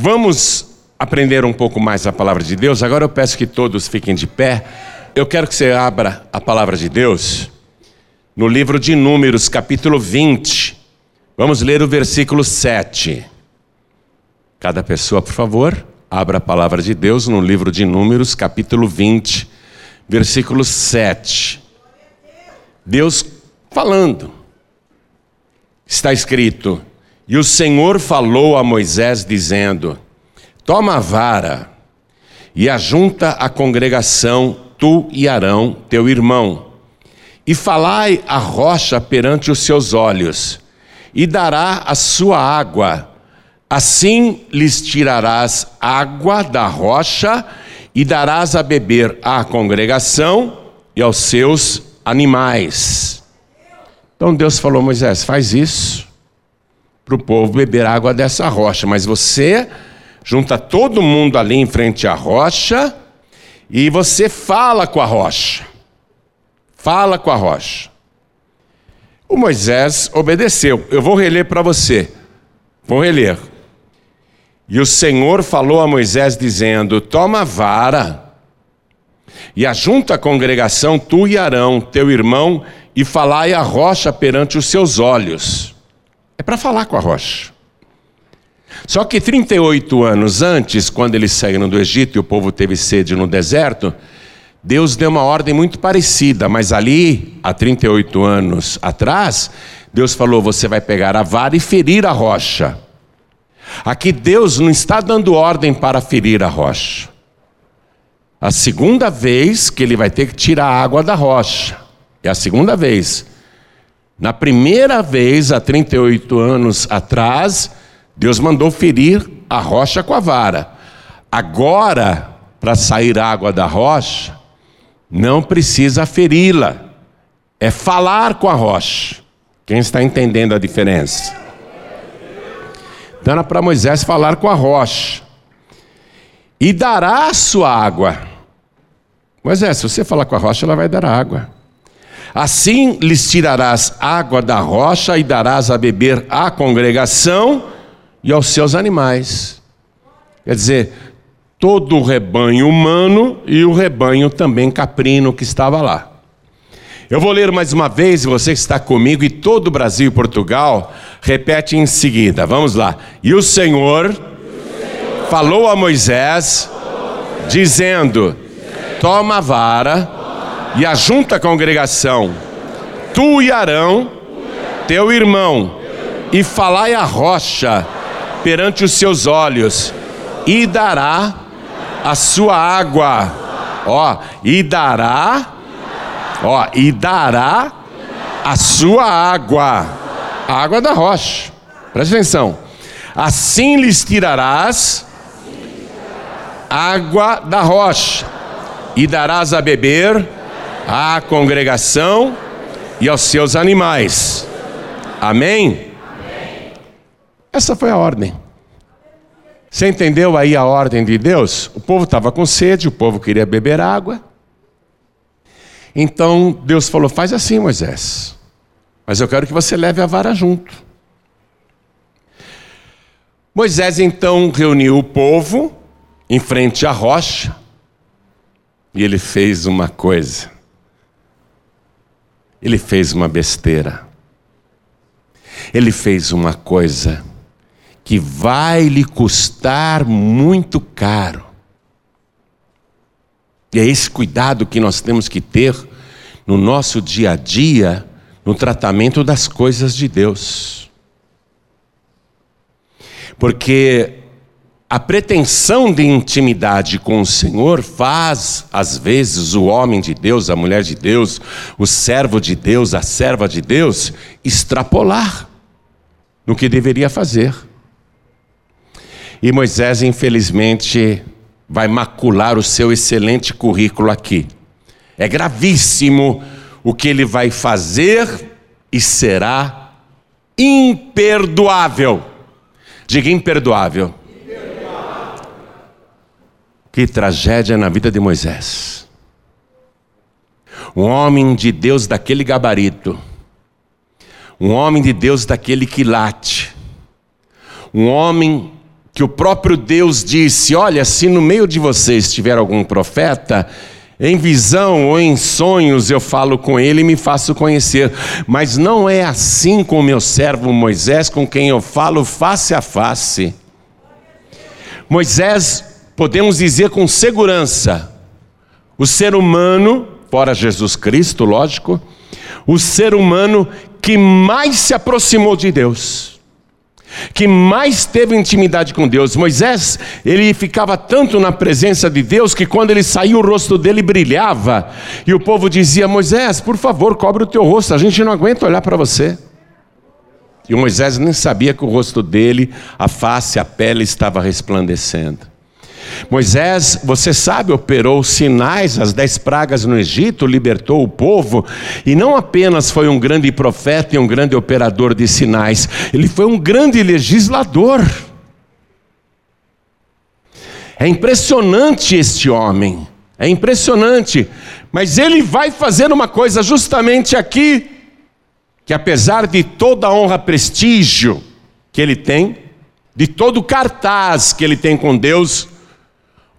vamos aprender um pouco mais a palavra de Deus. Agora eu peço que todos fiquem de pé. Eu quero que você abra a palavra de Deus no livro de Números, capítulo 20. Vamos ler o versículo 7. Cada pessoa, por favor, abra a palavra de Deus no livro de Números, capítulo 20, versículo 7. Deus falando. Está escrito: E o Senhor falou a Moisés, dizendo: Toma a vara e ajunta a congregação, tu e Arão, teu irmão, e falai a rocha perante os seus olhos, e dará a sua água. Assim lhes tirarás água da rocha e darás a beber à congregação e aos seus animais. Então Deus falou: Moisés, faz isso para o povo beber água dessa rocha, mas você junta todo mundo ali em frente à rocha e você fala com a rocha. Fala com a rocha. O Moisés obedeceu. Eu vou reler para você. Vou reler. E o Senhor falou a Moisés, dizendo: Toma a vara e ajunta a congregação, tu e Arão, teu irmão, e falai a rocha perante os seus olhos. É para falar com a rocha. Só que 38 anos antes, quando eles saíram do Egito e o povo teve sede no deserto, Deus deu uma ordem muito parecida, mas ali, há 38 anos atrás, Deus falou: você vai pegar a vara e ferir a rocha. Aqui Deus não está dando ordem para ferir a rocha. A segunda vez que ele vai ter que tirar a água da rocha. É a segunda vez. Na primeira vez, há 38 anos atrás, Deus mandou ferir a rocha com a vara. Agora, para sair água da rocha, não precisa feri-la, é falar com a rocha. Quem está entendendo a diferença? Dando para Moisés falar com a rocha. E dará a sua água. Moisés, se você falar com a rocha, ela vai dar água. Assim lhes tirarás água da rocha e darás a beber à congregação e aos seus animais. Quer dizer, todo o rebanho humano e o rebanho também caprino que estava lá. Eu vou ler mais uma vez, você que está comigo, e todo o Brasil e Portugal, repete em seguida. Vamos lá. E o Senhor falou a Moisés, dizendo: Toma a vara e a congregação, tu e Arão, teu irmão, e falai a rocha perante os seus olhos, e dará a sua água. Ó, e dará, ó, e dará a sua água, a água da rocha. Presta atenção. Assim lhes tirarás água da rocha, e darás a beber à congregação e aos seus animais. Amém? Essa foi a ordem. Você entendeu aí a ordem de Deus? O povo estava com sede, o povo queria beber água. Então Deus falou: faz assim, Moisés. Mas eu quero que você leve a vara junto. Moisés então reuniu o povo em frente à rocha e ele fez uma coisa. Ele fez uma besteira. Ele fez uma coisa que vai lhe custar muito caro. E é esse cuidado que nós temos que ter no nosso dia a dia, no tratamento das coisas de Deus. Porque a pretensão de intimidade com o Senhor faz, às vezes, o homem de Deus, a mulher de Deus, o servo de Deus, a serva de Deus, extrapolar no que deveria fazer. E Moisés, infelizmente, vai macular o seu excelente currículo aqui. É gravíssimo o que ele vai fazer e será imperdoável. Diga imperdoável. Que tragédia na vida de Moisés. Um homem de Deus daquele gabarito. Um homem de Deus daquele quilate. Um homem que o próprio Deus disse: Olha, se no meio de vocês tiver algum profeta, em visão ou em sonhos eu falo com ele e me faço conhecer. Mas não é assim com o meu servo Moisés, com quem eu falo face a face. Moisés, podemos dizer com segurança, o ser humano, fora Jesus Cristo, lógico, o ser humano que mais se aproximou de Deus que mais teve intimidade com Deus. Moisés, ele ficava tanto na presença de Deus que quando ele saiu o rosto dele brilhava, e o povo dizia: "Moisés, por favor, cobre o teu rosto, a gente não aguenta olhar para você". E Moisés nem sabia que o rosto dele, a face, a pele estava resplandecendo. Moisés, você sabe, operou sinais, as dez pragas no Egito, libertou o povo, e não apenas foi um grande profeta e um grande operador de sinais, ele foi um grande legislador. É impressionante este homem, é impressionante, mas ele vai fazer uma coisa justamente aqui, que apesar de toda a honra, prestígio que ele tem, de todo o cartaz que ele tem com Deus,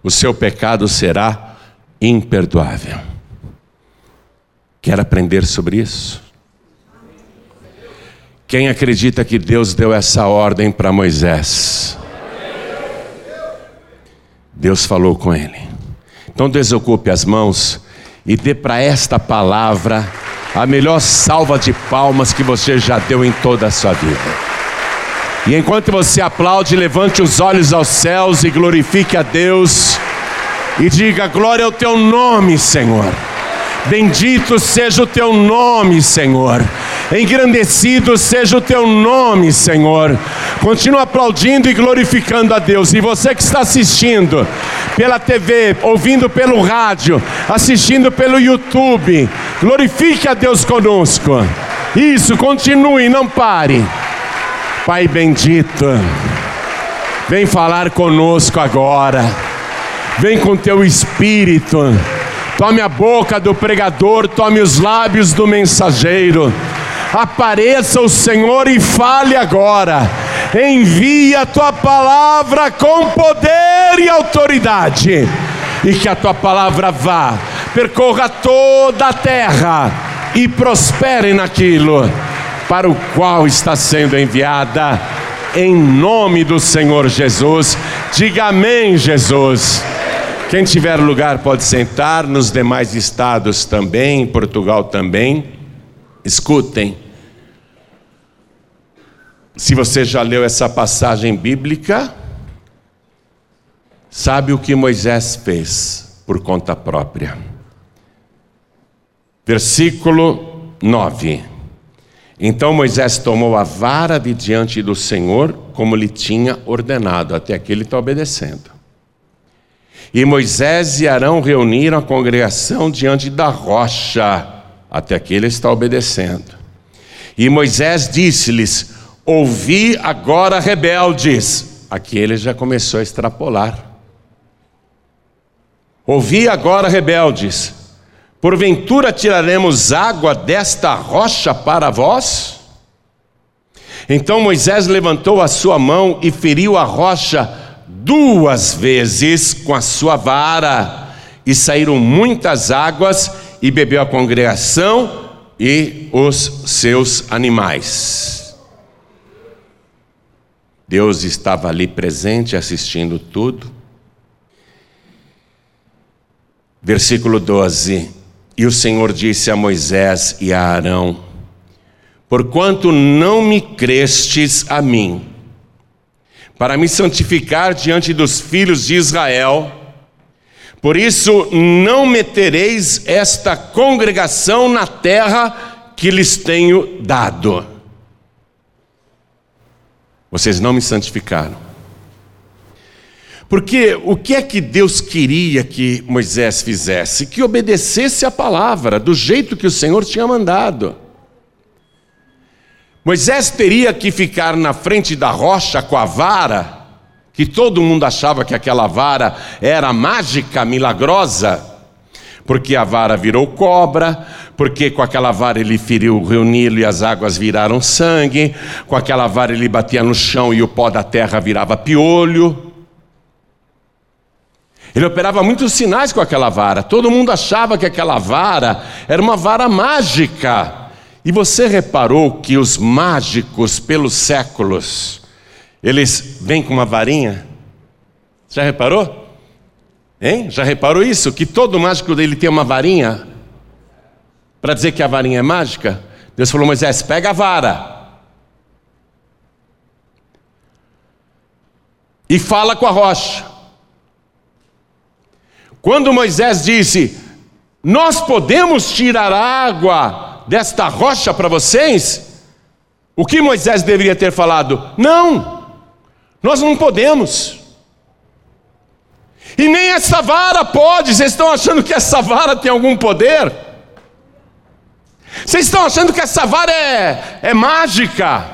o seu pecado será imperdoável. Quer aprender sobre isso? Quem acredita que Deus deu essa ordem para Moisés? Deus falou com ele. Então desocupe as mãos e dê para esta palavra a melhor salva de palmas que você já deu em toda a sua vida. E enquanto você aplaude, levante os olhos aos céus e glorifique a Deus. E diga: Glória ao teu nome, Senhor. Bendito seja o teu nome, Senhor. Engrandecido seja o teu nome, Senhor. Continua aplaudindo e glorificando a Deus. E você que está assistindo pela TV, ouvindo pelo rádio, assistindo pelo YouTube, glorifique a Deus conosco. Isso, continue, não pare. Pai bendito, vem falar conosco agora, vem com teu espírito, tome a boca do pregador, tome os lábios do mensageiro, apareça o Senhor e fale agora, envia a tua palavra com poder e autoridade, e que a tua palavra vá, percorra toda a terra e prospere naquilo para o qual está sendo enviada, em nome do Senhor Jesus. Diga amém, Jesus. Quem tiver lugar pode sentar, nos demais estados também, em Portugal também. Escutem. Se você já leu essa passagem bíblica, sabe o que Moisés fez por conta própria. Versículo 9. Então Moisés tomou a vara de diante do Senhor, como lhe tinha ordenado. Até aqui ele está obedecendo. E Moisés e Arão reuniram a congregação diante da rocha. Até aqui ele está obedecendo. E Moisés disse-lhes: Ouvi agora, rebeldes. Aqui ele já começou a extrapolar. Ouvi agora, rebeldes Porventura tiraremos água desta rocha para vós? Então Moisés levantou a sua mão e feriu a rocha duas vezes com a sua vara, e saíram muitas águas, e bebeu a congregação e os seus animais. Deus estava ali presente, assistindo tudo. Versículo 12. E o Senhor disse a Moisés e a Arão: Porquanto não me crestes a mim, para me santificar diante dos filhos de Israel, por isso não metereis esta congregação na terra que lhes tenho dado. Vocês não me santificaram. Porque o que é que Deus queria que Moisés fizesse? Que obedecesse a palavra, do jeito que o Senhor tinha mandado. Moisés teria que ficar na frente da rocha com a vara, que todo mundo achava que aquela vara era mágica, milagrosa, porque a vara virou cobra, porque com aquela vara ele feriu o rio Nilo e as águas viraram sangue, com aquela vara ele batia no chão e o pó da terra virava piolho. Ele operava muitos sinais com aquela vara. Todo mundo achava que aquela vara era uma vara mágica. E você reparou que os mágicos, pelos séculos, eles vêm com uma varinha? Já reparou? Hein? Já reparou isso? Que todo mágico dele tem uma varinha? Para dizer que a varinha é mágica? Deus falou, Moisés, pega a vara. E fala com a rocha. Quando Moisés disse: Nós podemos tirar água desta rocha para vocês? O que Moisés deveria ter falado? Não, nós não podemos. E nem essa vara pode. Vocês estão achando que essa vara tem algum poder? Vocês estão achando que essa vara é, é mágica?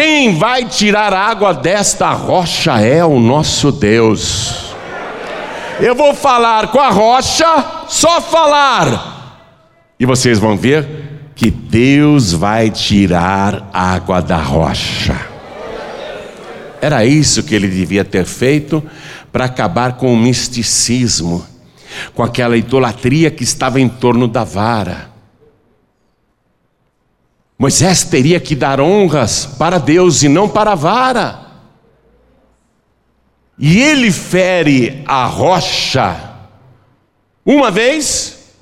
Quem vai tirar água desta rocha é o nosso Deus. Eu vou falar com a rocha, só falar, e vocês vão ver que Deus vai tirar água da rocha. Era isso que ele devia ter feito para acabar com o misticismo, com aquela idolatria que estava em torno da vara. Moisés teria que dar honras para Deus e não para a vara. E ele fere a rocha uma vez,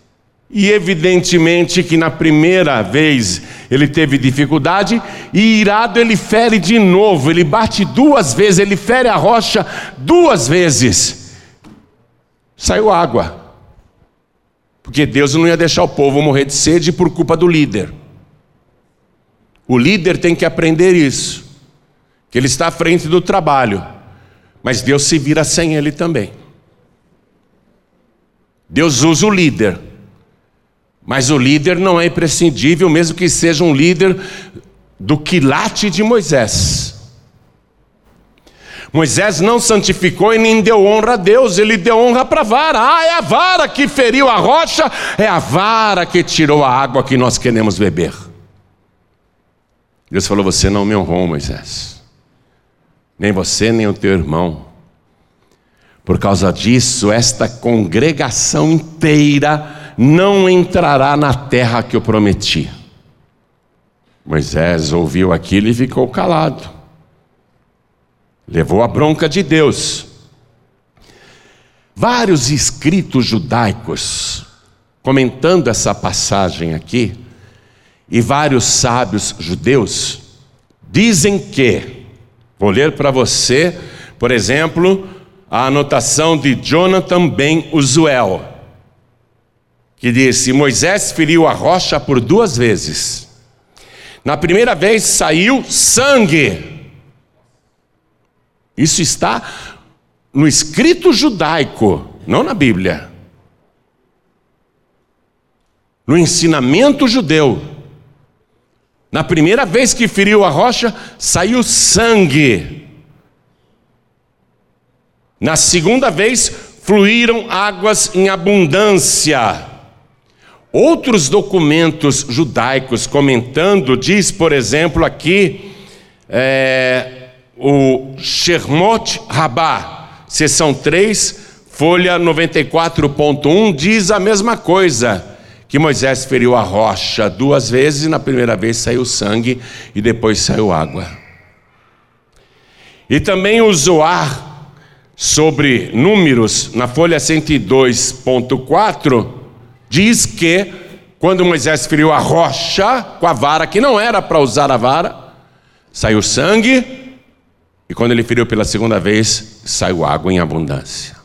e evidentemente que na primeira vez ele teve dificuldade, e irado ele fere de novo, ele bate duas vezes, ele fere a rocha duas vezes. Saiu água. Porque Deus não ia deixar o povo morrer de sede por culpa do líder. O líder tem que aprender isso, que ele está à frente do trabalho, mas Deus se vira sem ele também. Deus usa o líder, mas o líder não é imprescindível, mesmo que seja um líder do quilate de Moisés. Moisés não santificou e nem deu honra a Deus, ele deu honra para a vara. Ah, é a vara que feriu a rocha, é a vara que tirou a água que nós queremos beber. Deus falou: Você não me honrou, Moisés, nem você, nem o teu irmão. Por causa disso, esta congregação inteira não entrará na terra que eu prometi. Moisés ouviu aquilo e ficou calado. Levou a bronca de Deus. Vários escritos judaicos, comentando essa passagem aqui, e vários sábios judeus dizem que, vou ler para você, por exemplo, a anotação de Jonathan Ben Uzuel, que disse: Moisés feriu a rocha por duas vezes. Na primeira vez saiu sangue. Isso está no escrito judaico, não na Bíblia. No ensinamento judeu. Na primeira vez que feriu a rocha, saiu sangue. Na segunda vez, fluíram águas em abundância. Outros documentos judaicos comentando, diz, por exemplo, aqui, é, o Shermot Rabá, seção 3, folha 94.1, diz a mesma coisa que Moisés feriu a rocha duas vezes, e na primeira vez saiu sangue e depois saiu água. E também o Zoar, sobre números, na folha 102.4, diz que quando Moisés feriu a rocha com a vara, que não era para usar a vara, saiu sangue, e quando ele feriu pela segunda vez, saiu água em abundância.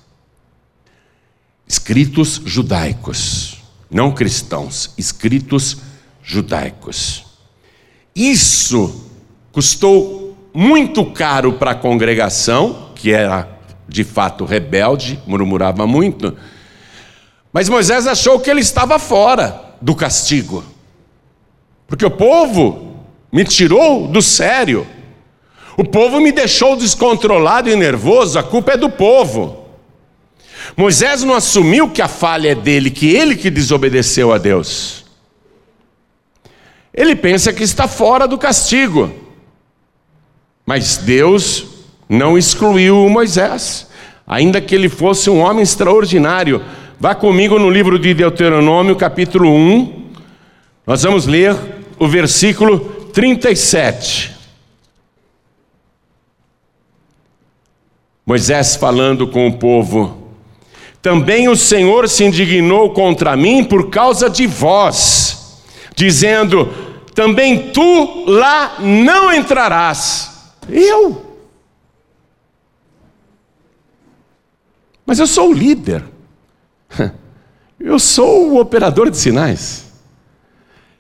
Escritos judaicos não cristãos, escritos judaicos. Isso custou muito caro para a congregação, que era de fato rebelde, murmurava muito. Mas Moisés achou que ele estava fora do castigo, porque o povo me tirou do sério, o povo me deixou descontrolado e nervoso, a culpa é do povo. Moisés não assumiu que a falha é dele, que ele que desobedeceu a Deus. Ele pensa que está fora do castigo. Mas Deus não excluiu Moisés, ainda que ele fosse um homem extraordinário. Vá comigo no livro de Deuteronômio, capítulo 1. Nós vamos ler o versículo 37. Moisés falando com o povo: Também o Senhor se indignou contra mim por causa de vós, dizendo: Também tu lá não entrarás. Eu. Mas eu sou o líder. Eu sou o operador de sinais.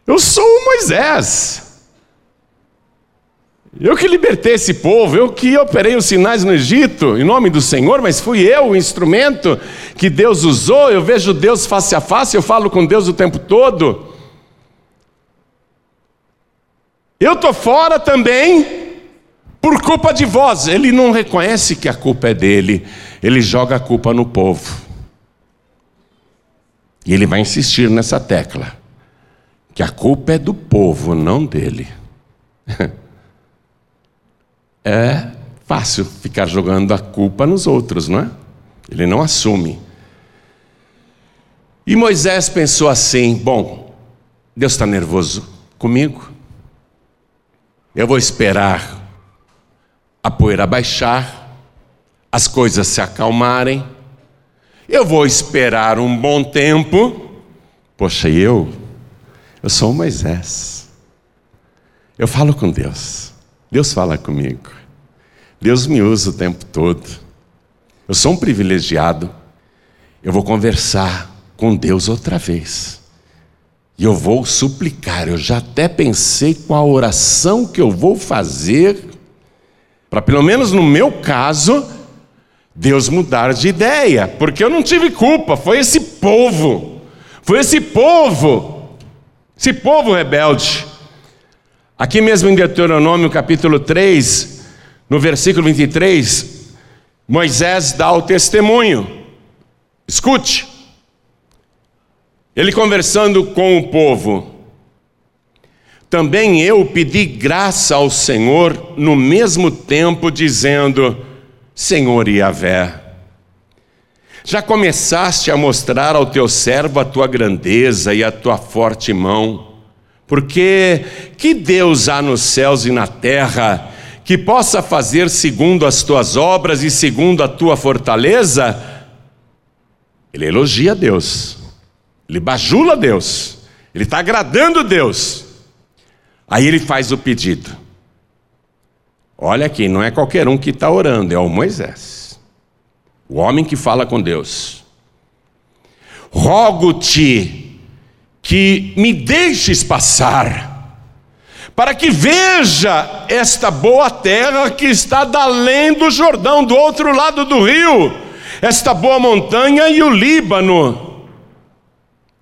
Eu sou o Moisés. Eu que libertei esse povo, eu que operei os sinais no Egito, em nome do Senhor, mas fui eu o instrumento que Deus usou. Eu vejo Deus face a face, eu falo com Deus o tempo todo. Eu estou fora também por culpa de vós. Ele não reconhece que a culpa é dele, ele joga a culpa no povo. E ele vai insistir nessa tecla: que a culpa é do povo, não dele. É fácil ficar jogando a culpa nos outros, não é? Ele não assume. E Moisés pensou assim: bom, Deus está nervoso comigo, eu vou esperar a poeira baixar, as coisas se acalmarem, eu vou esperar um bom tempo. Poxa, eu? Eu sou Moisés. Eu falo com Deus. Deus fala comigo. Deus me usa o tempo todo. Eu sou um privilegiado. Eu vou conversar com Deus outra vez. E eu vou suplicar. Eu já até pensei qual a oração que eu vou fazer para pelo menos no meu caso, Deus mudar de ideia, porque eu não tive culpa, foi esse povo, foi esse povo, esse povo rebelde. Aqui mesmo em Deuteronômio capítulo 3, no versículo 23, Moisés dá o testemunho. Escute. Ele conversando com o povo, também eu pedi graça ao Senhor no mesmo tempo, dizendo: Senhor Yahvé, já começaste a mostrar ao teu servo a tua grandeza e a tua forte mão, porque que Deus há nos céus e na terra que possa fazer segundo as tuas obras e segundo a tua fortaleza? Ele elogia Deus, ele bajula Deus, ele está agradando Deus. Aí ele faz o pedido. Olha aqui, não é qualquer um que está orando, é o Moisés, o homem que fala com Deus. Rogo-te que me deixes passar, para que veja esta boa terra que está além do Jordão, do outro lado do rio, esta boa montanha e o Líbano.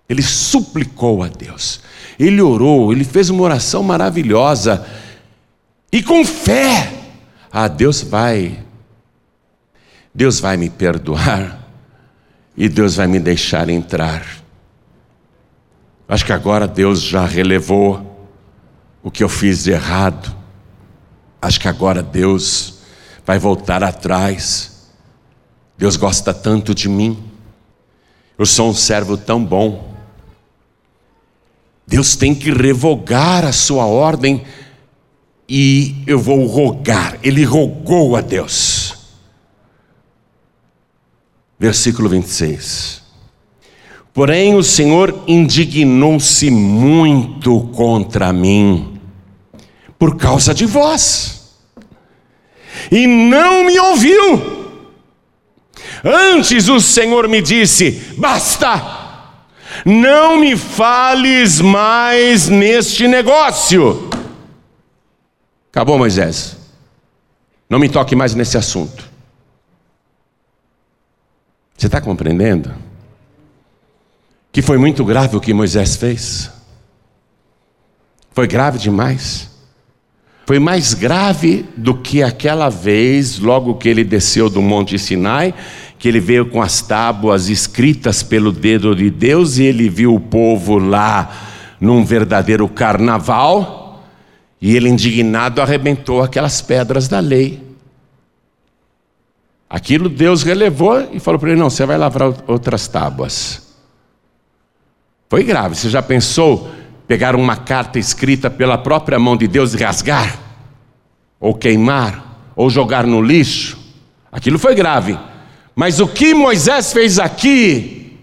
Ele suplicou a Deus ele orou, ele fez uma oração maravilhosa. E com fé, ah, Deus vai, Deus vai me perdoar e Deus vai me deixar entrar. Acho que agora Deus já relevou o que eu fiz de errado. Acho que agora Deus vai voltar atrás. Deus gosta tanto de mim. Eu sou um servo tão bom. Deus tem que revogar a sua ordem e eu vou rogar. Ele rogou a Deus. Versículo 26. Porém, o Senhor indignou-se muito contra mim, por causa de vós, e não me ouviu. Antes o Senhor me disse: basta, não me fales mais neste negócio. Acabou, Moisés. Não me toque mais nesse assunto. Você está compreendendo? Que foi muito grave o que Moisés fez. Foi grave demais. Foi mais grave do que aquela vez, logo que ele desceu do Monte Sinai, que ele veio com as tábuas escritas pelo dedo de Deus e ele viu o povo lá num verdadeiro carnaval e ele, indignado, arrebentou aquelas pedras da lei. Aquilo Deus relevou e falou para ele: não, você vai lavrar outras tábuas. Foi grave. Você já pensou pegar uma carta escrita pela própria mão de Deus e rasgar? Ou queimar? Ou jogar no lixo? Aquilo foi grave. Mas o que Moisés fez aqui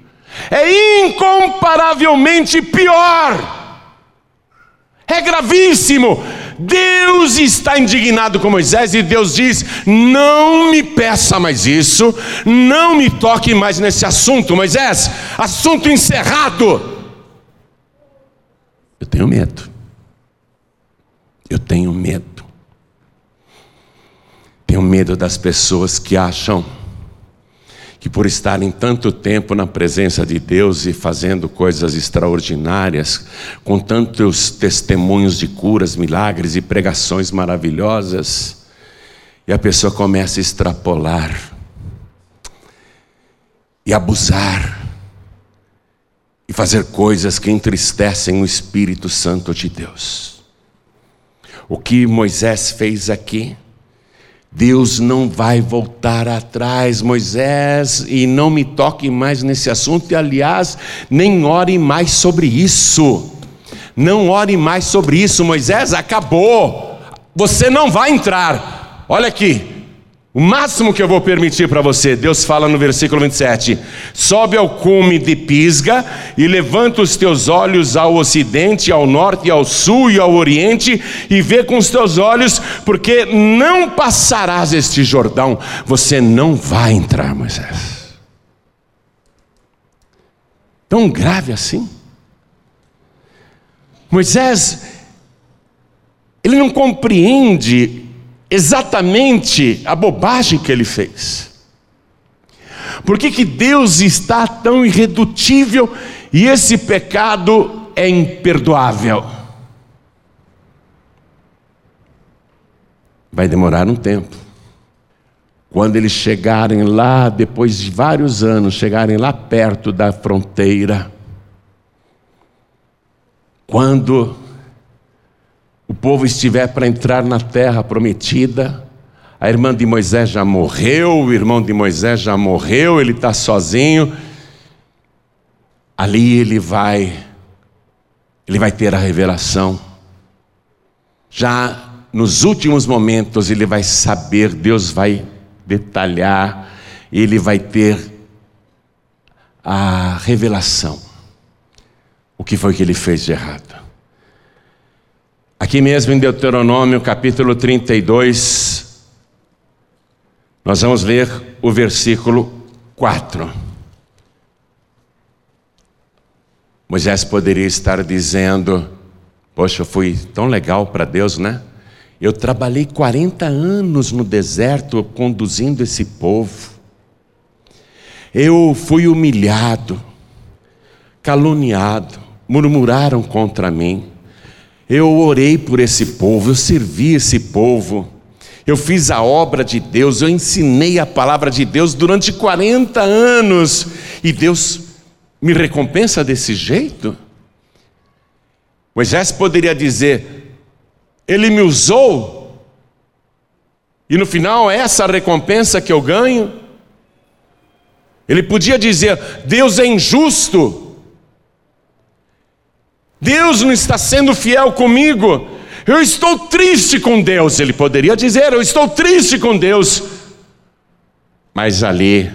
é incomparavelmente pior. É gravíssimo. Deus está indignado com Moisés e Deus diz: Não me peça mais isso, não me toque mais nesse assunto, Moisés, assunto encerrado. Eu tenho medo. Eu tenho medo. Tenho medo das pessoas que acham que por estarem tanto tempo na presença de Deus e fazendo coisas extraordinárias, com tantos testemunhos de curas, milagres e pregações maravilhosas, e a pessoa começa a extrapolar e abusar e fazer coisas que entristecem o Espírito Santo de Deus. O que Moisés fez aqui Deus não vai voltar atrás, Moisés, e não me toque mais nesse assunto, e aliás, nem ore mais sobre isso. Não ore mais sobre isso, Moisés, acabou. Você não vai entrar. Olha aqui, o máximo que eu vou permitir para você, Deus fala no versículo 27. Sobe ao cume de Pisga e levanta os teus olhos ao ocidente, ao norte, ao sul e ao oriente e vê com os teus olhos, porque não passarás este Jordão. Você não vai entrar, Moisés. Tão grave assim. Moisés, ele não compreende exatamente a bobagem que ele fez. Por que, que Deus está tão irredutível e esse pecado é imperdoável? Vai demorar um tempo. Quando eles chegarem lá, depois de vários anos, chegarem lá perto da fronteira, quando povo estiver para entrar na terra prometida, a irmã de Moisés já morreu, o irmão de Moisés já morreu, ele está sozinho. Ali ele vai, ele vai ter a revelação. Já nos últimos momentos ele vai saber, Deus vai detalhar, ele vai ter a revelação. O que foi que ele fez de errado? Aqui mesmo em Deuteronômio, capítulo 32, nós vamos ler o versículo 4. Moisés poderia estar dizendo: Poxa, eu fui tão legal para Deus, né? Eu trabalhei 40 anos no deserto conduzindo esse povo. Eu fui humilhado, caluniado, murmuraram contra mim. Eu orei por esse povo, eu servi esse povo, eu fiz a obra de Deus, eu ensinei a palavra de Deus durante 40 anos, e Deus me recompensa desse jeito? Moisés poderia dizer: Ele me usou, e no final é essa a recompensa que eu ganho. Ele podia dizer: Deus é injusto, Deus não está sendo fiel comigo. Eu estou triste com Deus. Ele poderia dizer: Eu estou triste com Deus. Mas ali,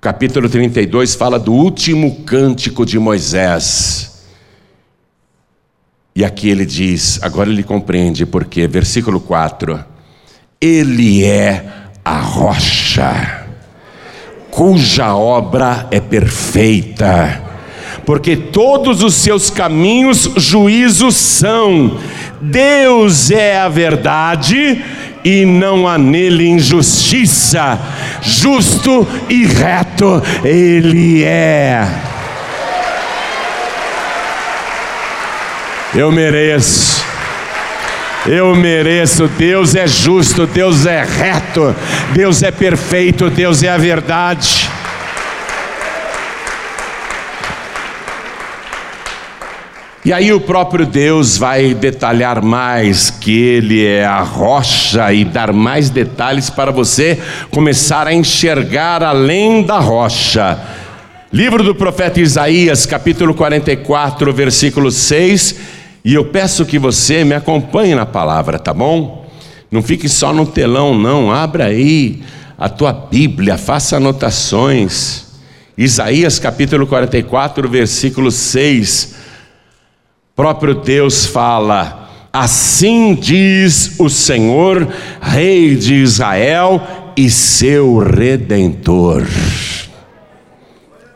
capítulo 32 fala do último cântico de Moisés. E aqui ele diz, agora ele compreende porque, versículo 4: Ele é a rocha, cuja obra é perfeita porque todos os seus caminhos juízos são. Deus é a verdade e não há nele injustiça. Justo e reto ele é. Eu mereço. Eu mereço. Deus é justo, Deus é reto, Deus é perfeito, Deus é a verdade. E aí o próprio Deus vai detalhar mais que ele é a rocha e dar mais detalhes para você começar a enxergar além da rocha. Livro do profeta Isaías, capítulo 44, versículo 6. E eu peço que você me acompanhe na palavra, tá bom? Não fique só no telão, não. Abra aí a tua Bíblia, faça anotações. Isaías capítulo 44, versículo 6 próprio Deus fala: Assim diz o Senhor, Rei de Israel e seu redentor.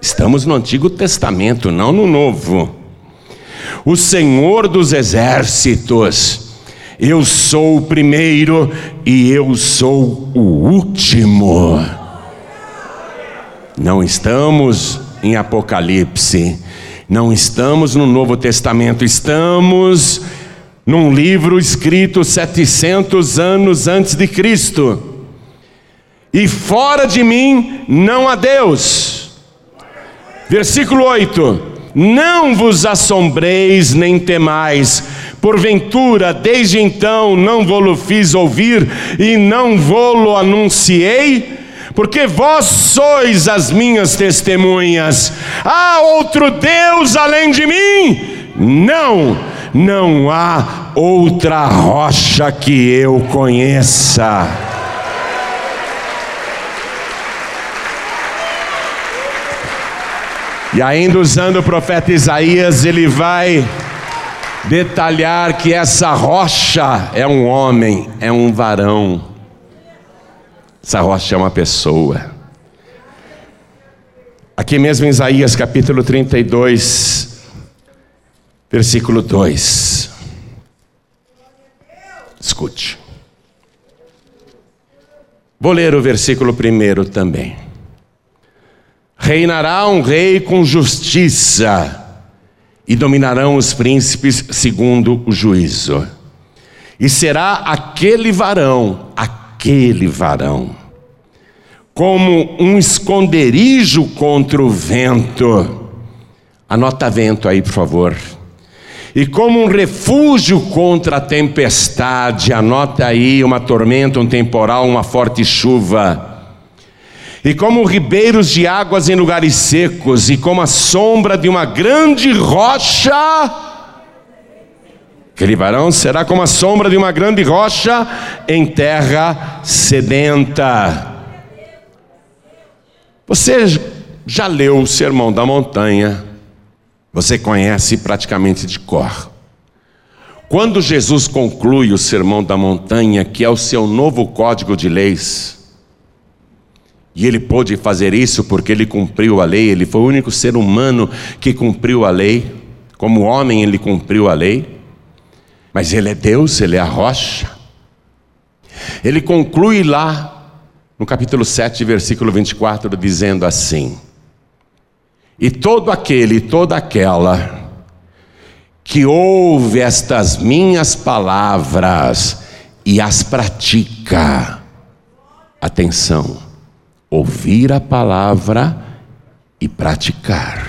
Estamos no Antigo Testamento, não no Novo. O Senhor dos exércitos, eu sou o primeiro e eu sou o último. Não estamos em Apocalipse não estamos no Novo Testamento, estamos num livro escrito 700 anos antes de Cristo. E fora de mim não há Deus. Versículo 8: Não vos assombreis nem temais, porventura desde então não vou-lo fiz ouvir e não vou-lo anunciei porque vós sois as minhas testemunhas. Há outro Deus além de mim? Não, não há outra rocha que eu conheça. E ainda usando o profeta Isaías, ele vai detalhar que essa rocha é um homem, é um varão. Essa rocha é uma pessoa. Aqui mesmo em Isaías capítulo 32, versículo 2. Escute. Vou ler o versículo primeiro também. Reinará um rei com justiça, e dominarão os príncipes segundo o juízo. E será aquele varão, aquele varão, como um esconderijo contra o vento. Anota vento aí, por favor. E como um refúgio contra a tempestade, anota aí uma tormenta, um temporal, uma forte chuva. E como ribeiros de águas em lugares secos, e como a sombra de uma grande rocha, Aquele varão será como a sombra de uma grande rocha em terra sedenta. Você já leu o Sermão da Montanha, você conhece praticamente de cor. Quando Jesus conclui o Sermão da Montanha, que é o seu novo código de leis, e ele pôde fazer isso porque ele cumpriu a lei, ele foi o único ser humano que cumpriu a lei, como homem ele cumpriu a lei. Mas Ele é Deus, Ele é a rocha. Ele conclui lá, no capítulo 7, versículo 24, dizendo assim: E todo aquele, toda aquela, que ouve estas minhas palavras e as pratica, atenção, ouvir a palavra e praticar,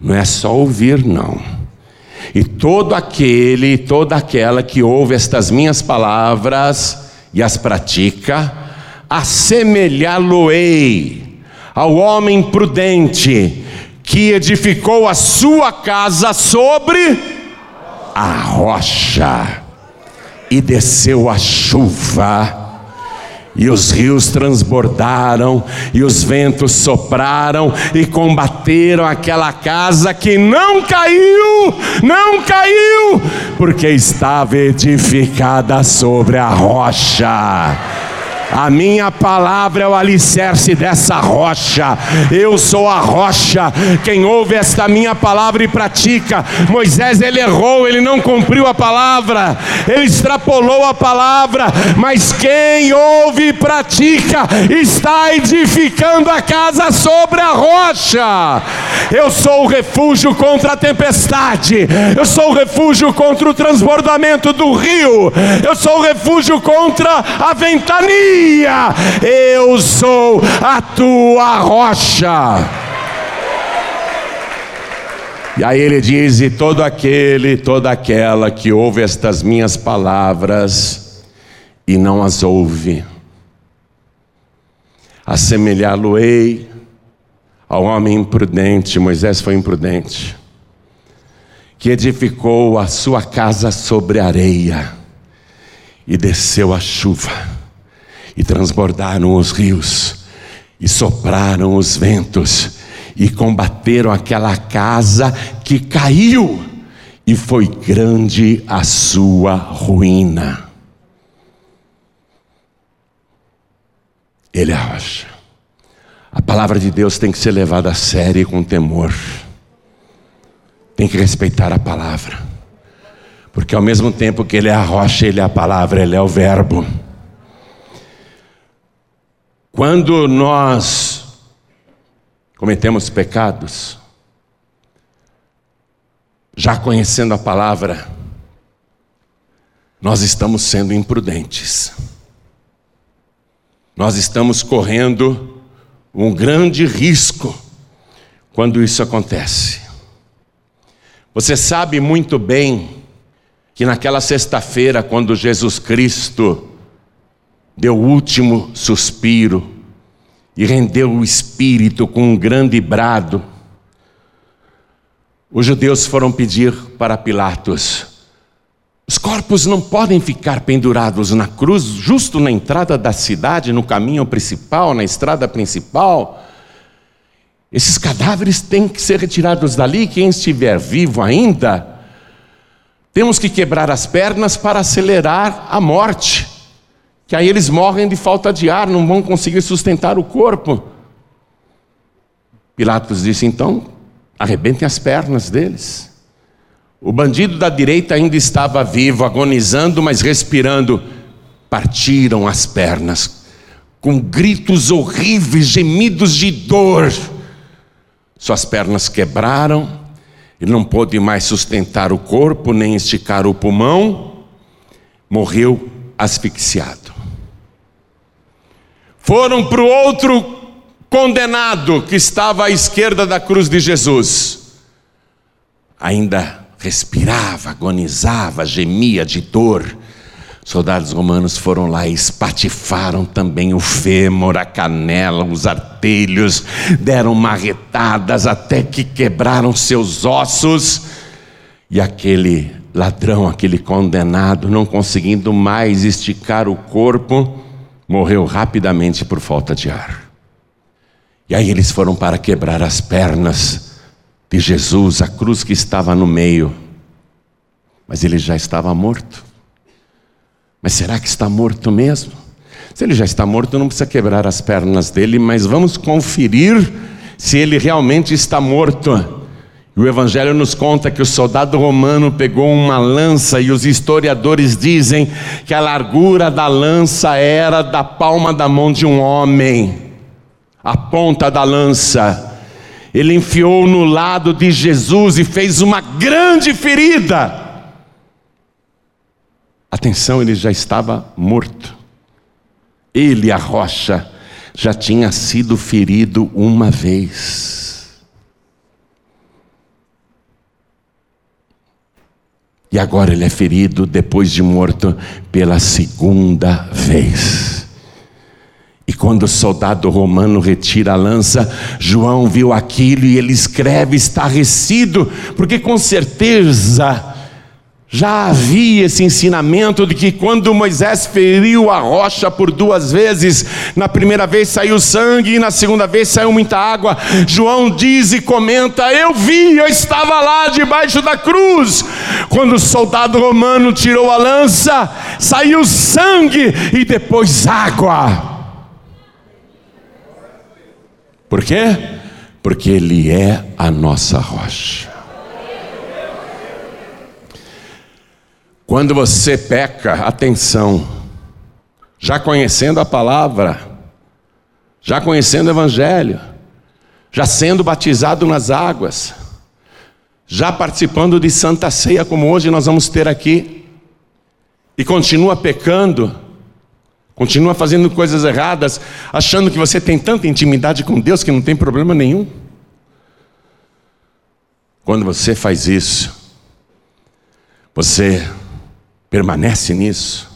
não é só ouvir, não e todo aquele, toda aquela que ouve estas minhas palavras e as pratica, assemelhá-lo-ei ao homem prudente que edificou a sua casa sobre a rocha e desceu a chuva e os rios transbordaram, e os ventos sopraram e combateram aquela casa que não caiu, não caiu, porque estava edificada sobre a rocha. A minha palavra é o alicerce dessa rocha. Eu sou a rocha. Quem ouve esta minha palavra e pratica. Moisés ele errou, ele não cumpriu a palavra, ele extrapolou a palavra, mas quem ouve e pratica está edificando a casa sobre a rocha. Eu sou o refúgio contra a tempestade. Eu sou o refúgio contra o transbordamento do rio. Eu sou o refúgio contra a ventania eu sou a tua rocha. E aí ele diz: E todo aquele, toda aquela que ouve estas minhas palavras e não as ouve, assemelhá-lo-ei ao homem imprudente, Moisés foi imprudente, que edificou a sua casa sobre areia e desceu a chuva e transbordaram os rios, e sopraram os ventos, e combateram aquela casa que caiu, e foi grande a sua ruína. Ele é a rocha. A palavra de Deus tem que ser levada a sério e com temor. Tem que respeitar a palavra. Porque ao mesmo tempo que ele é a rocha, ele é a palavra, ele é o verbo. Quando nós cometemos pecados, já conhecendo a palavra, nós estamos sendo imprudentes. Nós estamos correndo um grande risco quando isso acontece. Você sabe muito bem que naquela sexta-feira, quando Jesus Cristo deu o último suspiro e rendeu o espírito com um grande brado. Os judeus foram pedir para Pilatos: os corpos não podem ficar pendurados na cruz, justo na entrada da cidade, no caminho principal, na estrada principal. Esses cadáveres têm que ser retirados dali. Quem estiver vivo ainda, temos que quebrar as pernas para acelerar a morte que aí eles morrem de falta de ar, não vão conseguir sustentar o corpo. Pilatos disse: então, arrebentem as pernas deles. O bandido da direita ainda estava vivo, agonizando, mas respirando. Partiram as pernas, com gritos horríveis, gemidos de dor. Suas pernas quebraram, ele não pôde mais sustentar o corpo, nem esticar o pulmão, morreu asfixiado. Foram para o outro condenado que estava à esquerda da cruz de Jesus. Ainda respirava, agonizava, gemia de dor. Soldados romanos foram lá e espatifaram também o fêmur, a canela, os artelhos, deram marretadas até que quebraram seus ossos. E aquele ladrão, aquele condenado, não conseguindo mais esticar o corpo, morreu rapidamente por falta de ar. E aí eles foram para quebrar as pernas de Jesus, a cruz que estava no meio. Mas ele já estava morto. Mas será que está morto mesmo? Se ele já está morto, não precisa quebrar as pernas dele, mas vamos conferir se ele realmente está morto. E o Evangelho nos conta que o soldado romano pegou uma lança e os historiadores dizem que a largura da lança era da palma da mão de um homem, a ponta da lança. Ele enfiou no lado de Jesus e fez uma grande ferida. Atenção, ele já estava morto. Ele, a rocha, já tinha sido ferido uma vez. E agora ele é ferido depois de morto pela segunda vez. E quando o soldado romano retira a lança, João viu aquilo e ele escreve estarrecido, porque com certeza Já havia esse ensinamento de que quando Moisés feriu a rocha por duas vezes, na primeira vez saiu sangue e na segunda vez saiu muita água. João diz e comenta: Eu vi, eu estava lá debaixo da cruz. Quando o soldado romano tirou a lança, saiu sangue e depois água. Por quê? Porque Ele é a nossa rocha. Quando você peca, atenção, já conhecendo a palavra, já conhecendo o Evangelho, já sendo batizado nas águas, já participando de Santa Ceia, como hoje nós vamos ter aqui, e continua pecando, continua fazendo coisas erradas, achando que você tem tanta intimidade com Deus que não tem problema nenhum. Quando você faz isso, você permanece nisso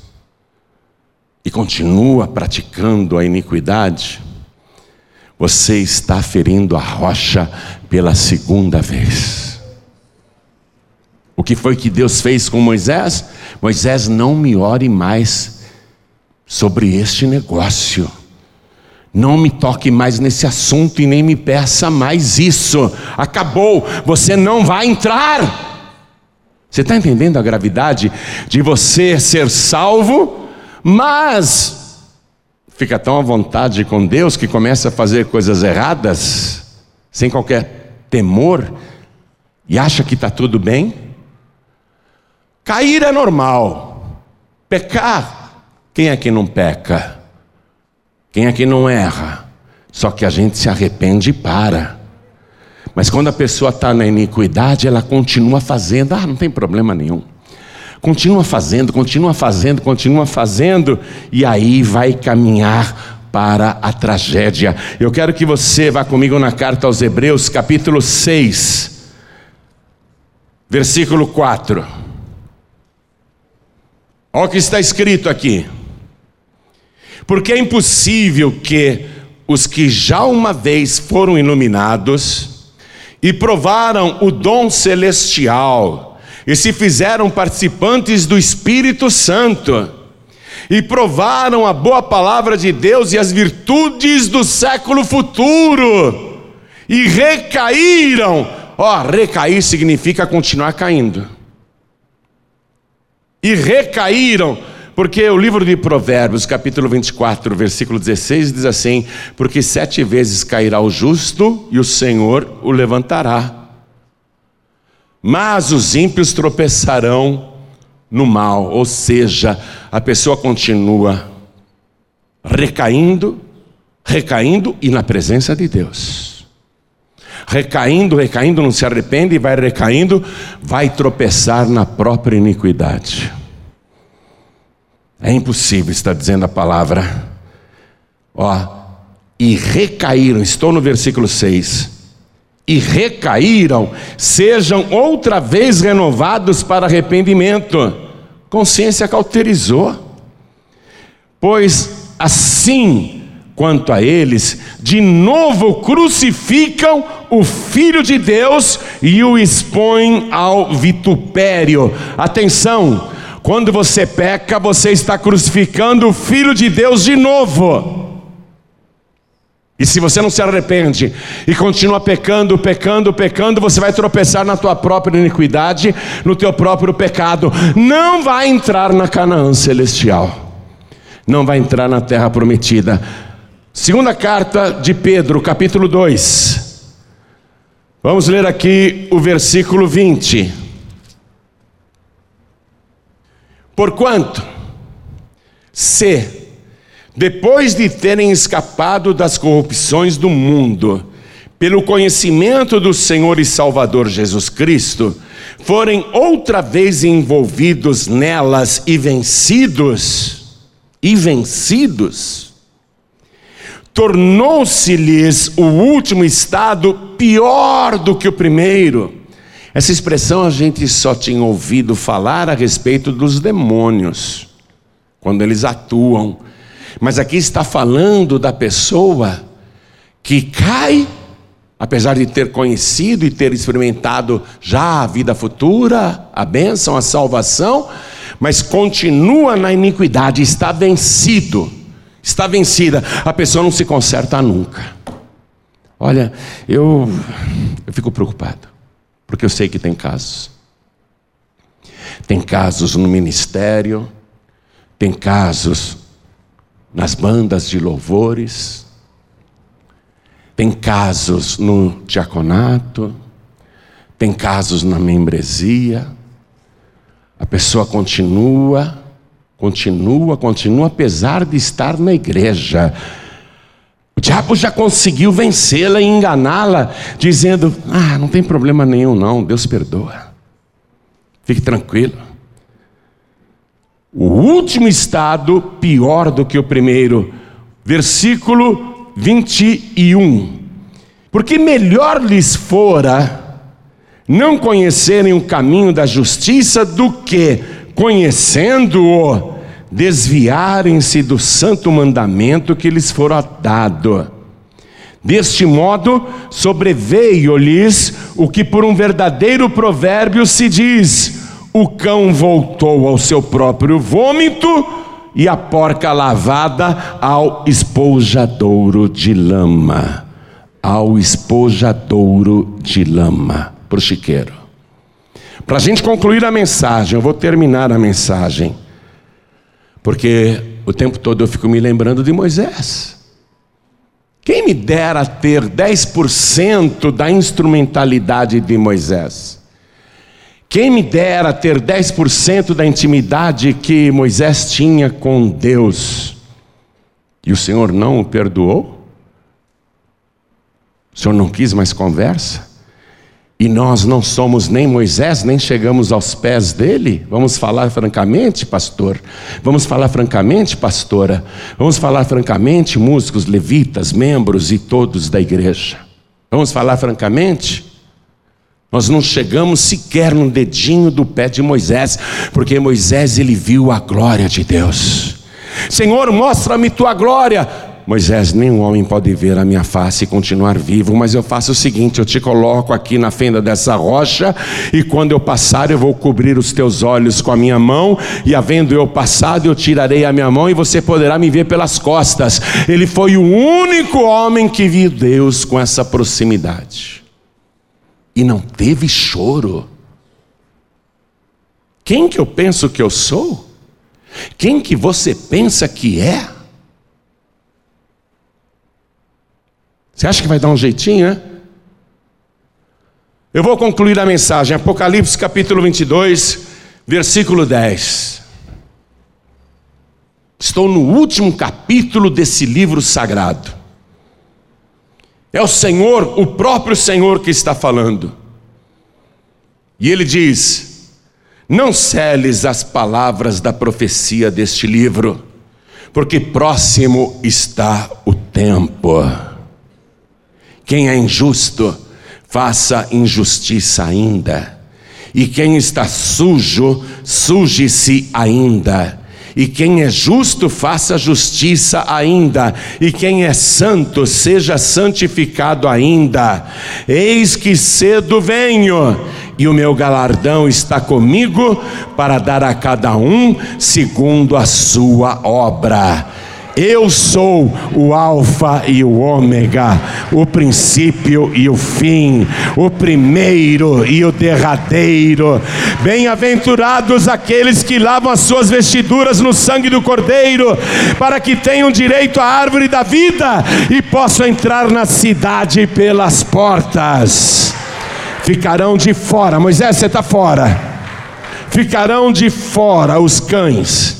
e continua praticando a iniquidade, você está ferindo a rocha pela segunda vez. O que foi que Deus fez com Moisés? Moisés, não me ore mais sobre este negócio. Não me toque mais nesse assunto e nem me peça mais isso. Acabou, você não vai entrar. Você está entendendo a gravidade de você ser salvo, mas fica tão à vontade com Deus que começa a fazer coisas erradas, sem qualquer temor, e acha que está tudo bem? Cair é normal, pecar, quem é que não peca? Quem é que não erra? Só que a gente se arrepende e para. Mas quando a pessoa está na iniquidade, ela continua fazendo, ah, não tem problema nenhum. Continua fazendo, continua fazendo, continua fazendo, e aí vai caminhar para a tragédia. Eu quero que você vá comigo na carta aos Hebreus, capítulo 6, versículo 4. Olha o que está escrito aqui. Porque é impossível que os que já uma vez foram iluminados, e provaram o dom celestial, e se fizeram participantes do Espírito Santo, e provaram a boa palavra de Deus e as virtudes do século futuro, e recaíram. Ó, oh, recair significa continuar caindo. E recaíram porque o livro de Provérbios, capítulo 24, versículo 16, diz assim: Porque sete vezes cairá o justo e o Senhor o levantará. Mas os ímpios tropeçarão no mal, ou seja, a pessoa continua recaindo, recaindo e na presença de Deus. Recaindo, recaindo, não se arrepende e vai recaindo, vai tropeçar na própria iniquidade. É impossível, está dizendo a palavra. Ó, e recaíram, estou no versículo 6. E recaíram, sejam outra vez renovados para arrependimento. Consciência cauterizou. Pois assim quanto a eles, de novo crucificam o Filho de Deus e o expõem ao vitupério. Atenção, quando você peca, você está crucificando o Filho de Deus de novo. E se você não se arrepende e continua pecando, pecando, pecando, você vai tropeçar na tua própria iniquidade, no teu próprio pecado. Não vai entrar na Canaã celestial. Não vai entrar na terra prometida. Segunda carta de Pedro, capítulo 2. Vamos ler aqui o versículo 20. Porquanto, se, depois de terem escapado das corrupções do mundo, pelo conhecimento do Senhor e Salvador Jesus Cristo, forem outra vez envolvidos nelas e vencidos, e vencidos, tornou-se-lhes o último estado pior do que o primeiro essa expressão a gente só tinha ouvido falar a respeito dos demônios, quando eles atuam. Mas aqui está falando da pessoa que cai apesar de ter conhecido e ter experimentado já a vida futura, a bênção, a salvação, mas continua na iniquidade, está vencido, está vencida, a pessoa não se conserta nunca. Olha, eu, eu fico preocupado, porque eu sei que tem casos. Tem casos no ministério, tem casos nas bandas de louvores, tem casos no diaconato, tem casos na membresia. A pessoa continua, continua, continua, apesar de estar na igreja. O diabo já conseguiu vencê-la e enganá-la, dizendo: Ah, não tem problema nenhum, não, Deus perdoa. Fique tranquilo. O último estado, pior do que o primeiro. Versículo 21. Porque melhor lhes fora não conhecerem o caminho da justiça do que, conhecendo-o, desviarem-se do santo mandamento que lhes fora dado. Deste modo, sobreveio-lhes o que por um verdadeiro provérbio se diz: o cão voltou ao seu próprio vômito e a porca lavada ao espojadouro de lama. Ao espojadouro de lama. Para o chiqueiro. Para a gente concluir a mensagem, eu vou terminar a mensagem. Porque o tempo todo eu fico me lembrando de Moisés. Quem me dera ter 10% da instrumentalidade de Moisés? Quem me dera ter 10% da intimidade que Moisés tinha com Deus? E o Senhor não o perdoou? O Senhor não quis mais conversa? E nós não somos nem Moisés, nem chegamos aos pés dele? Vamos falar francamente, pastor? Vamos falar francamente, pastora? Vamos falar francamente, músicos, levitas, membros e todos da igreja? Vamos falar francamente? Nós não chegamos sequer no dedinho do pé de Moisés, porque Moisés ele viu a glória de Deus. Senhor, mostra-me tua glória. Moisés, nenhum homem pode ver a minha face e continuar vivo, mas eu faço o seguinte: eu te coloco aqui na fenda dessa rocha, e quando eu passar, eu vou cobrir os teus olhos com a minha mão, e havendo eu passado, eu tirarei a minha mão, e você poderá me ver pelas costas. Ele foi o único homem que viu Deus com essa proximidade, e não teve choro. Quem que eu penso que eu sou? Quem que você pensa que é? Você acha que vai dar um jeitinho, né? Eu vou concluir a mensagem, Apocalipse capítulo 22, versículo 10. Estou no último capítulo desse livro sagrado. É o Senhor, o próprio Senhor que está falando. E ele diz: Não celes as palavras da profecia deste livro, porque próximo está o tempo. Quem é injusto, faça injustiça ainda. E quem está sujo, suje-se ainda. E quem é justo, faça justiça ainda. E quem é santo, seja santificado ainda. Eis que cedo venho, e o meu galardão está comigo para dar a cada um segundo a sua obra. Eu sou o Alfa e o Ômega, o princípio e o fim, o primeiro e o derradeiro. Bem-aventurados aqueles que lavam as suas vestiduras no sangue do Cordeiro, para que tenham direito à árvore da vida e possam entrar na cidade pelas portas. Ficarão de fora, Moisés, você está fora. Ficarão de fora os cães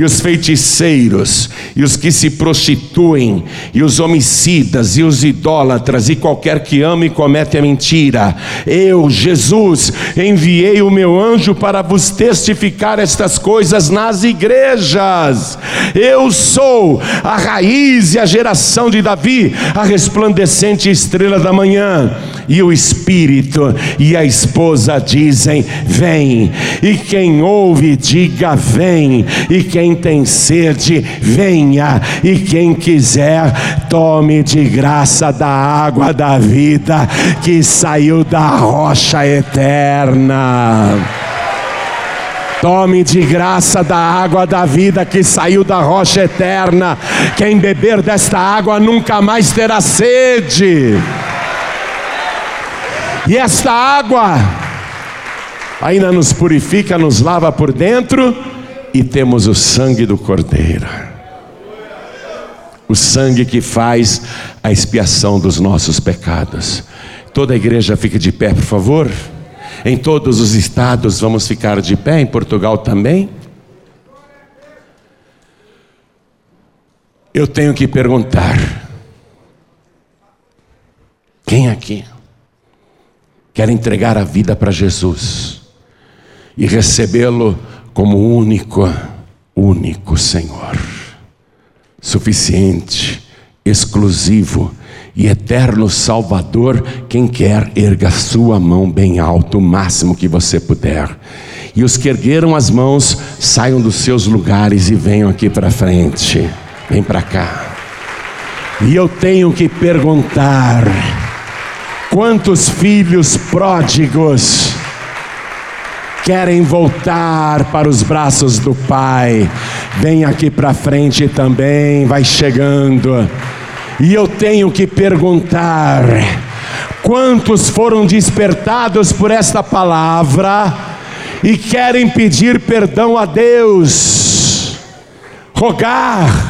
e os feiticeiros, e os que se prostituem, e os homicidas, e os idólatras, e qualquer que ame e comete a mentira. Eu, Jesus, enviei o meu anjo para vos testificar estas coisas nas igrejas. Eu sou a raiz e a geração de Davi, a resplandecente estrela da manhã. E o espírito e a esposa dizem: Vem. E quem ouve, diga: Vem. E quem tem sede, venha. E quem quiser, tome de graça da água da vida que saiu da rocha eterna. Tome de graça da água da vida que saiu da rocha eterna. Quem beber desta água nunca mais terá sede. E esta água ainda nos purifica, nos lava por dentro e temos o sangue do Cordeiro. O sangue que faz a expiação dos nossos pecados. Toda a igreja fica de pé, por favor. Em todos os estados vamos ficar de pé, em Portugal também. Eu tenho que perguntar: quem aqui quer entregar a vida para Jesus e recebê-lo como único, único Senhor, suficiente, exclusivo, e eterno Salvador, quem quer, erga sua mão bem alto, o máximo que você puder. E os que ergueram as mãos, saiam dos seus lugares e venham aqui para frente. Vem para cá. E eu tenho que perguntar: quantos filhos pródigos querem voltar para os braços do Pai? Vem aqui para frente também, vai chegando. E eu tenho que perguntar: quantos foram despertados por esta palavra e querem pedir perdão a Deus, rogar?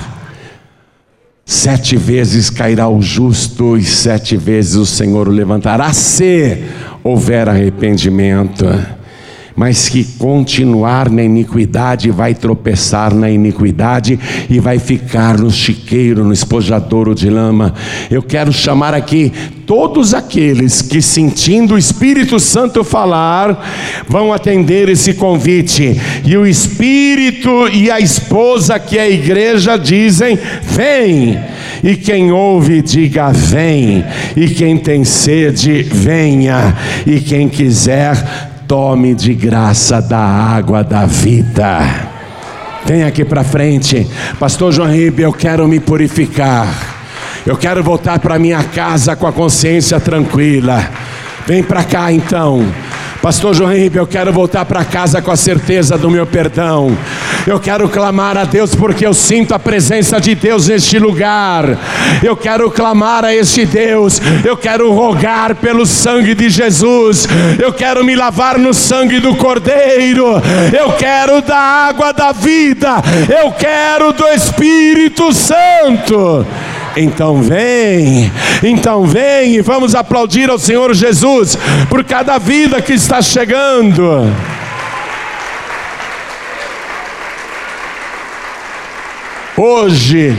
Sete vezes cairá o justo e sete vezes o Senhor o levantará, se houver arrependimento mas que continuar na iniquidade vai tropeçar na iniquidade e vai ficar no chiqueiro, no espojadouro de lama. Eu quero chamar aqui todos aqueles que, sentindo o Espírito Santo falar, vão atender esse convite. E o Espírito e a esposa, que é a igreja, dizem: Vem. E quem ouve, diga: Vem. E quem tem sede, venha. E quem quiser, tome de graça da água da vida. Vem aqui para frente, Pastor João Ribe, eu quero me purificar. Eu quero voltar para minha casa com a consciência tranquila. Vem para cá então. Pastor João Henrique, eu quero voltar para casa com a certeza do meu perdão. Eu quero clamar a Deus porque eu sinto a presença de Deus neste lugar. Eu quero clamar a este Deus. Eu quero rogar pelo sangue de Jesus. Eu quero me lavar no sangue do Cordeiro. Eu quero da água da vida. Eu quero do Espírito Santo. Então vem, então vem e vamos aplaudir ao Senhor Jesus por cada vida que está chegando. Hoje,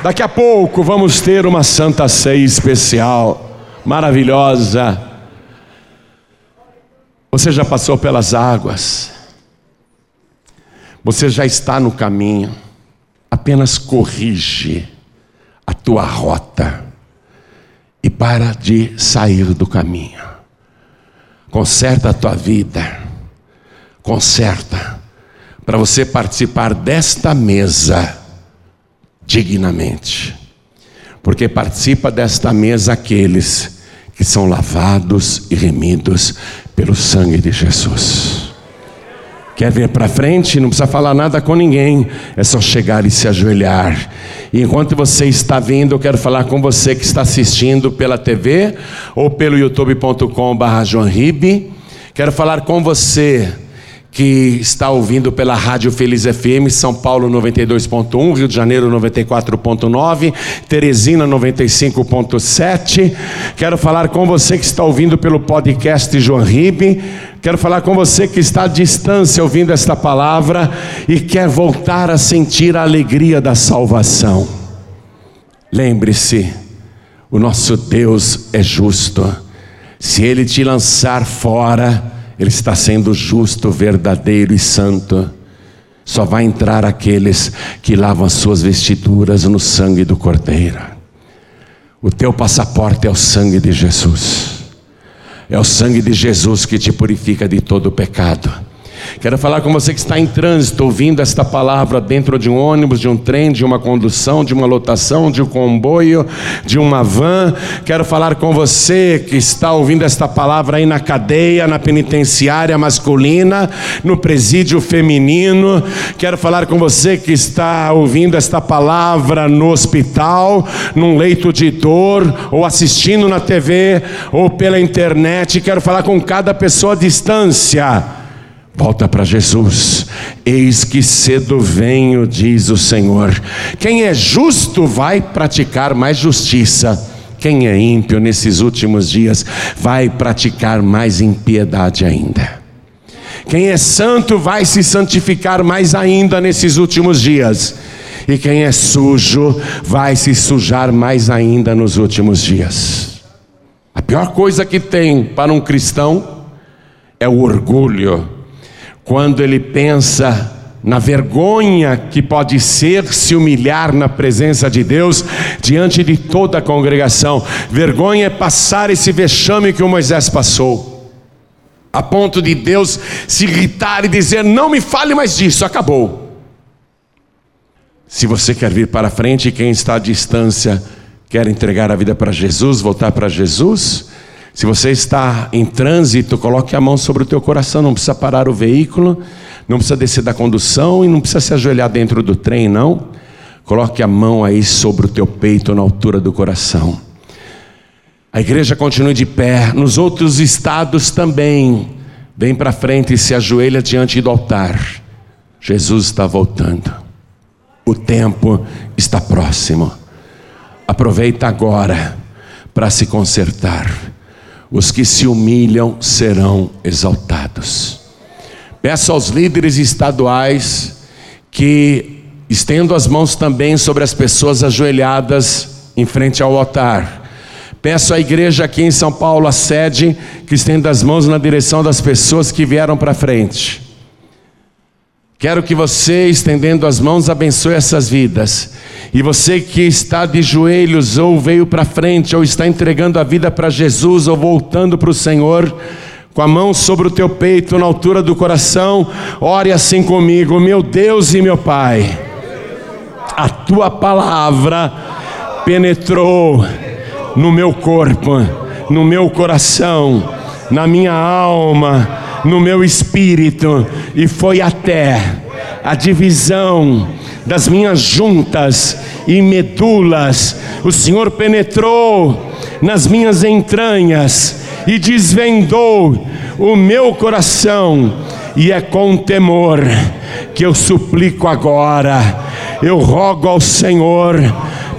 daqui a pouco, vamos ter uma Santa Ceia especial, maravilhosa. Você já passou pelas águas, você já está no caminho. Apenas corrige a tua rota e para de sair do caminho. Conserta a tua vida, conserta, para você participar desta mesa dignamente. Porque participa desta mesa aqueles que são lavados e remidos pelo sangue de Jesus. Quer vir para frente? Não precisa falar nada com ninguém, é só chegar e se ajoelhar. E enquanto você está vindo, eu quero falar com você que está assistindo pela TV ou pelo youtube.com/barra Quero falar com você que está ouvindo pela Rádio Feliz FM, São Paulo 92.1, Rio de Janeiro 94.9, Teresina 95.7. Quero falar com você que está ouvindo pelo podcast João Ribe. Quero falar com você que está à distância ouvindo esta palavra e quer voltar a sentir a alegria da salvação. Lembre-se, o nosso Deus é justo. Se ele te lançar fora, ele está sendo justo, verdadeiro e santo. Só vai entrar aqueles que lavam as suas vestiduras no sangue do Cordeiro. O teu passaporte é o sangue de Jesus. É o sangue de Jesus que te purifica de todo pecado. Quero falar com você que está em trânsito, ouvindo esta palavra dentro de um ônibus, de um trem, de uma condução, de uma lotação, de um comboio, de uma van. Quero falar com você que está ouvindo esta palavra aí na cadeia, na penitenciária masculina, no presídio feminino. Quero falar com você que está ouvindo esta palavra no hospital, num leito de dor, ou assistindo na TV, ou pela internet. Quero falar com cada pessoa à distância. Volta para Jesus. Eis que cedo venho, diz o Senhor. Quem é justo vai praticar mais justiça. Quem é ímpio nesses últimos dias vai praticar mais impiedade ainda. Quem é santo vai se santificar mais ainda nesses últimos dias. E quem é sujo vai se sujar mais ainda nos últimos dias. A pior coisa que tem para um cristão é o orgulho quando ele pensa na vergonha que pode ser se humilhar na presença de Deus diante de toda a congregação. Vergonha é passar esse vexame que o Moisés passou, a ponto de Deus se irritar e dizer: Não me fale mais disso, acabou. Se você quer vir para frente, quem está à distância quer entregar a vida para Jesus, voltar para Jesus, se você está em trânsito, coloque a mão sobre o teu coração, não precisa parar o veículo, não precisa descer da condução e não precisa se ajoelhar dentro do trem, não. Coloque a mão aí sobre o teu peito, na altura do coração. A igreja continue de pé, nos outros estados também. Vem para frente e se ajoelha diante do altar. Jesus está voltando. O tempo está próximo. Aproveita agora para se consertar os que se humilham serão exaltados. Peço aos líderes estaduais que estendam as mãos também sobre as pessoas ajoelhadas em frente ao altar. Peço à igreja aqui em São Paulo, a sede, que estenda as mãos na direção das pessoas que vieram para frente. Quero que você, estendendo as mãos, abençoe essas vidas. E você que está de joelhos, ou veio para frente, ou está entregando a vida para Jesus, ou voltando para o Senhor, com a mão sobre o teu peito, na altura do coração, ore assim comigo, meu Deus e meu Pai. A tua palavra penetrou no meu corpo, no meu coração, na minha alma no meu espírito e foi até a divisão das minhas juntas e medulas. O Senhor penetrou nas minhas entranhas e desvendou o meu coração, e é com temor que eu suplico agora. Eu rogo ao Senhor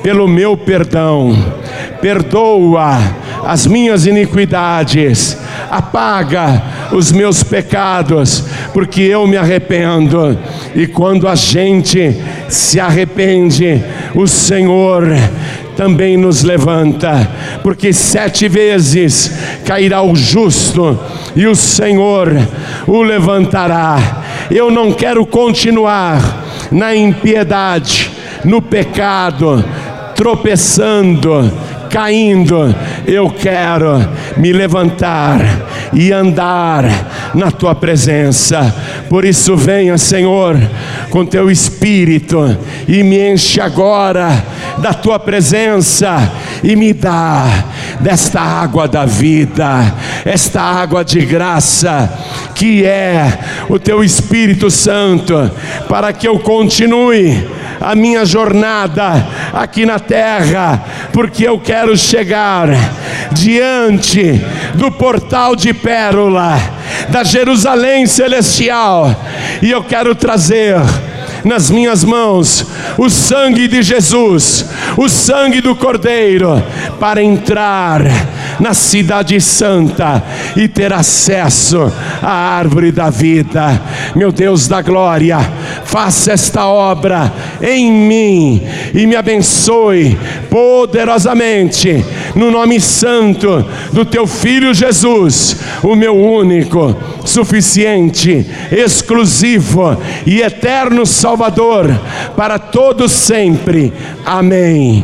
pelo meu perdão, perdoa as minhas iniquidades, apaga os meus pecados, porque eu me arrependo. E quando a gente se arrepende, o Senhor também nos levanta, porque sete vezes cairá o justo e o Senhor o levantará. Eu não quero continuar na impiedade, no pecado, tropeçando, caindo, eu quero me levantar e andar na tua presença. Por isso, venha, Senhor, com teu espírito e me enche agora da tua presença e me dá desta água da vida, esta água de graça que é o teu Espírito Santo, para que eu continue a minha jornada aqui na terra, porque eu quero chegar diante do portal de pérola da Jerusalém celestial e eu quero trazer nas minhas mãos o sangue de Jesus, o sangue do Cordeiro, para entrar na Cidade Santa e ter acesso à árvore da vida. Meu Deus da glória, faça esta obra em mim e me abençoe poderosamente, no nome santo do teu filho Jesus, o meu único, suficiente, exclusivo e eterno Salvador, para todos sempre. Amém.